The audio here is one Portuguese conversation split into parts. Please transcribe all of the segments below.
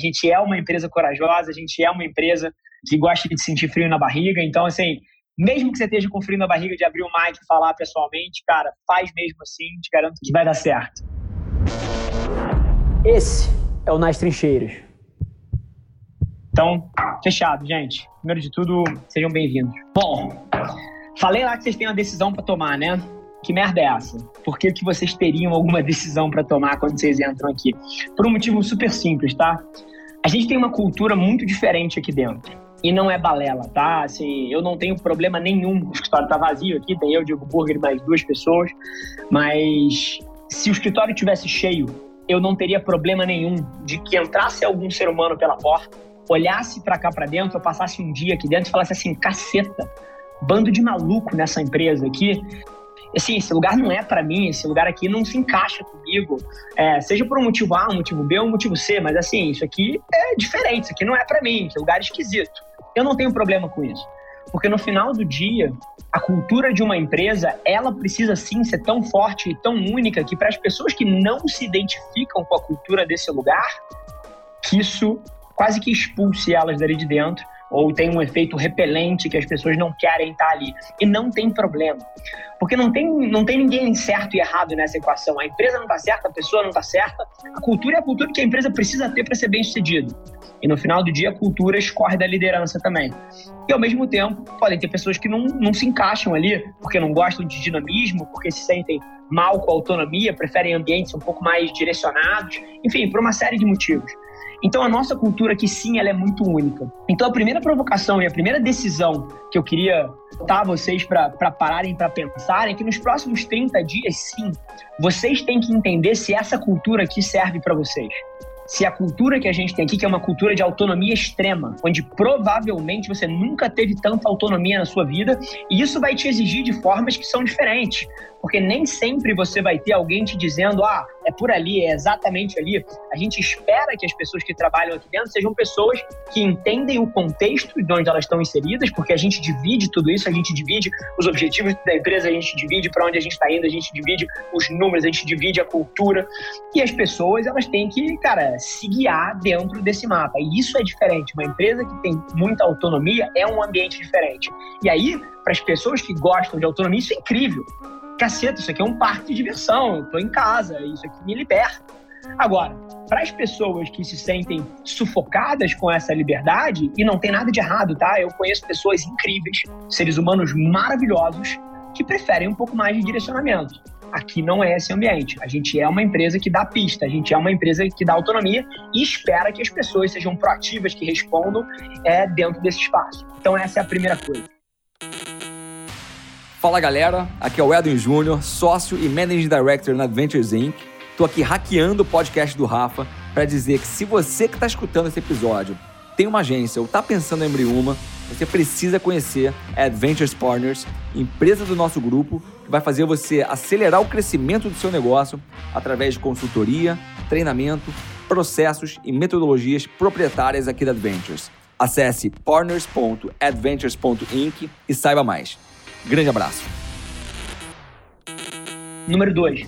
gente é uma empresa corajosa, a gente é uma empresa que gosta de sentir frio na barriga. Então, assim, mesmo que você esteja com frio na barriga de abrir o mic e falar pessoalmente, cara, faz mesmo assim, te garanto que vai dar certo. Esse é o Nas Trincheiras. Então, fechado, gente. Primeiro de tudo, sejam bem-vindos. Bom, falei lá que vocês têm uma decisão para tomar, né? Que merda é essa? Por que, que vocês teriam alguma decisão para tomar quando vocês entram aqui? Por um motivo super simples, tá? A gente tem uma cultura muito diferente aqui dentro. E não é balela, tá? Assim, eu não tenho problema nenhum. O escritório tá vazio aqui, tem eu, Diego Burger e mais duas pessoas. Mas se o escritório tivesse cheio, eu não teria problema nenhum de que entrasse algum ser humano pela porta, olhasse para cá para dentro, eu passasse um dia aqui dentro e falasse assim: caceta, bando de maluco nessa empresa aqui assim, esse lugar não é para mim, esse lugar aqui não se encaixa comigo, é, seja por um motivo A, um motivo B ou um motivo C, mas assim, isso aqui é diferente, isso aqui não é para mim, que lugar esquisito. Eu não tenho problema com isso. Porque no final do dia, a cultura de uma empresa, ela precisa sim ser tão forte e tão única que para as pessoas que não se identificam com a cultura desse lugar, que isso quase que expulse elas dali de dentro ou tem um efeito repelente que as pessoas não querem estar ali. E não tem problema. Porque não tem, não tem ninguém certo e errado nessa equação. A empresa não está certa, a pessoa não está certa. A cultura é a cultura que a empresa precisa ter para ser bem sucedido. E no final do dia, a cultura escorre da liderança também. E ao mesmo tempo, podem ter pessoas que não, não se encaixam ali, porque não gostam de dinamismo, porque se sentem mal com a autonomia, preferem ambientes um pouco mais direcionados, enfim, por uma série de motivos. Então a nossa cultura aqui sim, ela é muito única. Então a primeira provocação e a primeira decisão que eu queria botar vocês para pararem para pensarem é que nos próximos 30 dias, sim, vocês têm que entender se essa cultura aqui serve para vocês se a cultura que a gente tem aqui, que é uma cultura de autonomia extrema, onde provavelmente você nunca teve tanta autonomia na sua vida, e isso vai te exigir de formas que são diferentes. Porque nem sempre você vai ter alguém te dizendo, ah, é por ali, é exatamente ali. A gente espera que as pessoas que trabalham aqui dentro sejam pessoas que entendem o contexto de onde elas estão inseridas, porque a gente divide tudo isso, a gente divide os objetivos da empresa, a gente divide para onde a gente está indo, a gente divide os números, a gente divide a cultura. E as pessoas, elas têm que, cara, se guiar dentro desse mapa. E isso é diferente. Uma empresa que tem muita autonomia é um ambiente diferente. E aí, para as pessoas que gostam de autonomia, isso é incrível. Caceta, isso aqui é um parque de diversão, eu estou em casa, isso aqui me liberta. Agora, para as pessoas que se sentem sufocadas com essa liberdade, e não tem nada de errado, tá? Eu conheço pessoas incríveis, seres humanos maravilhosos, que preferem um pouco mais de direcionamento. Aqui não é esse ambiente. A gente é uma empresa que dá pista, a gente é uma empresa que dá autonomia e espera que as pessoas sejam proativas, que respondam é, dentro desse espaço. Então, essa é a primeira coisa. Fala galera, aqui é o Edwin Júnior, sócio e Managing Director na Adventures Inc. Tô aqui hackeando o podcast do Rafa para dizer que se você que está escutando esse episódio tem uma agência ou está pensando em abrir uma, você precisa conhecer a Adventures Partners, empresa do nosso grupo que vai fazer você acelerar o crescimento do seu negócio através de consultoria, treinamento, processos e metodologias proprietárias aqui da Adventures. Acesse partners.adventures.inc e saiba mais. Grande abraço. Número dois,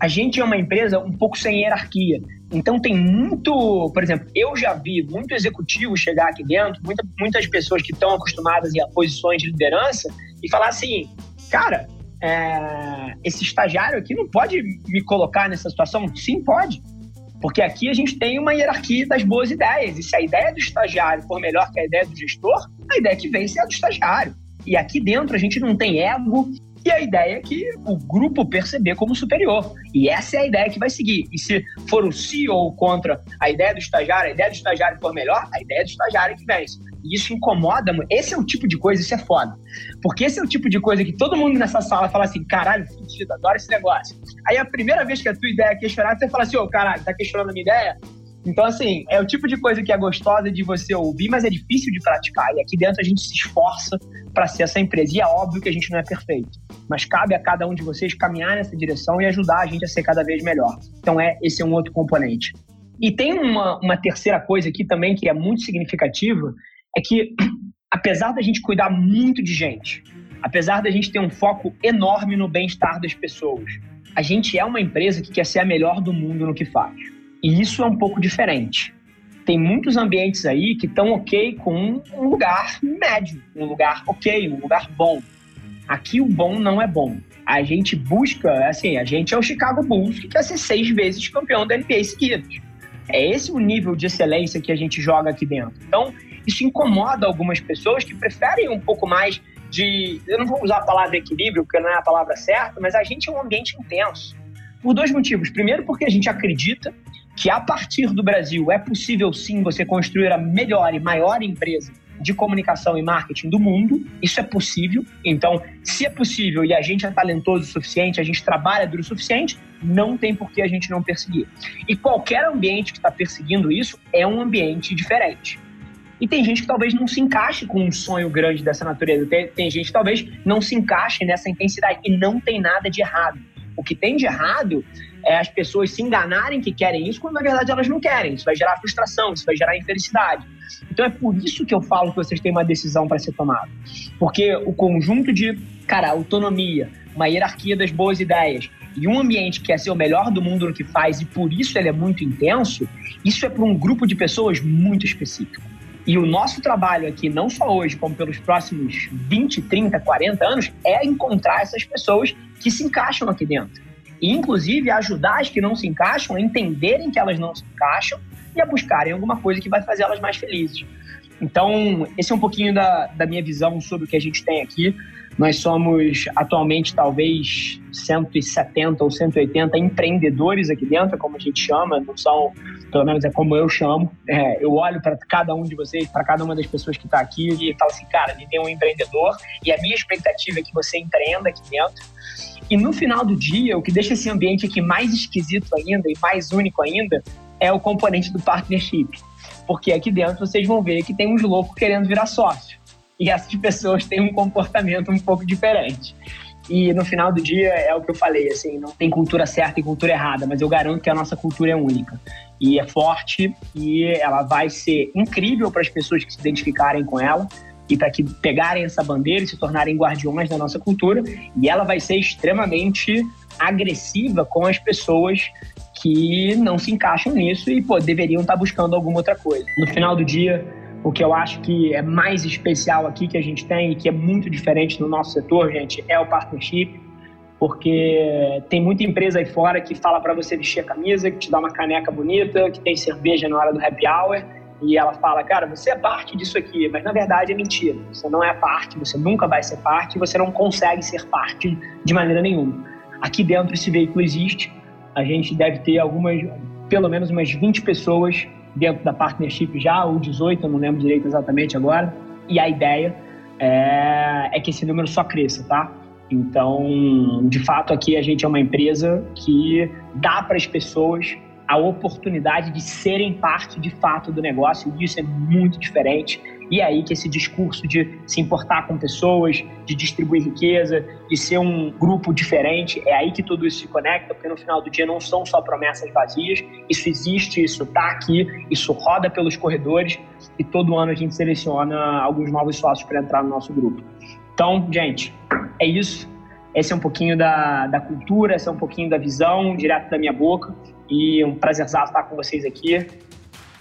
a gente é uma empresa um pouco sem hierarquia. Então tem muito, por exemplo, eu já vi muito executivo chegar aqui dentro, muita, muitas pessoas que estão acostumadas a posições de liderança e falar assim, cara, é, esse estagiário aqui não pode me colocar nessa situação? Sim, pode. Porque aqui a gente tem uma hierarquia das boas ideias. E se a ideia do estagiário for melhor que a ideia do gestor, a ideia que vence é a do estagiário. E aqui dentro a gente não tem ego, e a ideia é que o grupo perceber como superior. E essa é a ideia que vai seguir. E se for o CEO contra a ideia do estagiário, a ideia do estagiário for melhor, a ideia do estagiário é que vence. E isso incomoda. Esse é o tipo de coisa, isso é foda. Porque esse é o tipo de coisa que todo mundo nessa sala fala assim: caralho, fudido, adoro esse negócio. Aí a primeira vez que a tua ideia é questionada, você fala assim: ô, oh, caralho, tá questionando a minha ideia? Então, assim, é o tipo de coisa que é gostosa de você ouvir, mas é difícil de praticar. E aqui dentro a gente se esforça para ser essa empresa. E é óbvio que a gente não é perfeito. Mas cabe a cada um de vocês caminhar nessa direção e ajudar a gente a ser cada vez melhor. Então, é esse é um outro componente. E tem uma, uma terceira coisa aqui também que é muito significativa, é que apesar da gente cuidar muito de gente, apesar da gente ter um foco enorme no bem-estar das pessoas, a gente é uma empresa que quer ser a melhor do mundo no que faz. E isso é um pouco diferente. tem muitos ambientes aí que estão ok com um lugar médio, um lugar ok, um lugar bom. Aqui o bom não é bom. A gente busca, assim, a gente é o Chicago Bulls, que quer ser seis vezes campeão da NBA seguidos. É esse o nível de excelência que a gente joga aqui dentro. Então, isso incomoda algumas pessoas que preferem um pouco mais de. Eu não vou usar a palavra equilíbrio, porque não é a palavra certa, mas a gente é um ambiente intenso. Por dois motivos. Primeiro, porque a gente acredita que a partir do Brasil é possível sim você construir a melhor e maior empresa de comunicação e marketing do mundo. Isso é possível. Então, se é possível e a gente é talentoso o suficiente, a gente trabalha duro o suficiente, não tem por que a gente não perseguir. E qualquer ambiente que está perseguindo isso é um ambiente diferente. E tem gente que talvez não se encaixe com um sonho grande dessa natureza. Tem, tem gente que talvez não se encaixe nessa intensidade. E não tem nada de errado. O que tem de errado é as pessoas se enganarem que querem isso, quando na verdade elas não querem. Isso vai gerar frustração, isso vai gerar infelicidade. Então é por isso que eu falo que vocês têm uma decisão para ser tomada. Porque o conjunto de, cara, autonomia, uma hierarquia das boas ideias e um ambiente que quer ser o melhor do mundo no que faz e por isso ele é muito intenso, isso é para um grupo de pessoas muito específico. E o nosso trabalho aqui, não só hoje, como pelos próximos 20, 30, 40 anos, é encontrar essas pessoas que se encaixam aqui dentro. E, inclusive, ajudar as que não se encaixam a entenderem que elas não se encaixam e a buscarem alguma coisa que vai fazer elas mais felizes. Então, esse é um pouquinho da, da minha visão sobre o que a gente tem aqui. Nós somos atualmente talvez 170 ou 180 empreendedores aqui dentro, como a gente chama, não são, pelo menos é como eu chamo. É, eu olho para cada um de vocês, para cada uma das pessoas que está aqui e falo assim, cara, ele tem um empreendedor e a minha expectativa é que você empreenda aqui dentro. E no final do dia, o que deixa esse ambiente aqui mais esquisito ainda e mais único ainda é o componente do partnership. Porque aqui dentro vocês vão ver que tem uns loucos querendo virar sócio e essas pessoas têm um comportamento um pouco diferente. E no final do dia é o que eu falei, assim, não tem cultura certa e cultura errada, mas eu garanto que a nossa cultura é única e é forte e ela vai ser incrível para as pessoas que se identificarem com ela e para que pegarem essa bandeira e se tornarem guardiões da nossa cultura e ela vai ser extremamente agressiva com as pessoas que não se encaixam nisso e pô, deveriam estar buscando alguma outra coisa. No final do dia, o que eu acho que é mais especial aqui que a gente tem e que é muito diferente no nosso setor, gente, é o partnership, porque tem muita empresa aí fora que fala para você vestir a camisa, que te dá uma caneca bonita, que tem cerveja na hora do happy hour, e ela fala, cara, você é parte disso aqui, mas na verdade é mentira. Você não é parte, você nunca vai ser parte, você não consegue ser parte de maneira nenhuma. Aqui dentro esse veículo existe, a gente deve ter algumas, pelo menos umas 20 pessoas dentro da partnership já, ou 18, eu não lembro direito exatamente agora. E a ideia é, é que esse número só cresça, tá? Então, de fato, aqui a gente é uma empresa que dá para as pessoas a oportunidade de serem parte de fato do negócio, e isso é muito diferente. E é aí que esse discurso de se importar com pessoas, de distribuir riqueza, de ser um grupo diferente, é aí que tudo isso se conecta, porque no final do dia não são só promessas vazias, isso existe, isso está aqui, isso roda pelos corredores e todo ano a gente seleciona alguns novos sócios para entrar no nosso grupo. Então, gente, é isso. Esse é um pouquinho da, da cultura, esse é um pouquinho da visão, direto da minha boca. E um prazer estar com vocês aqui.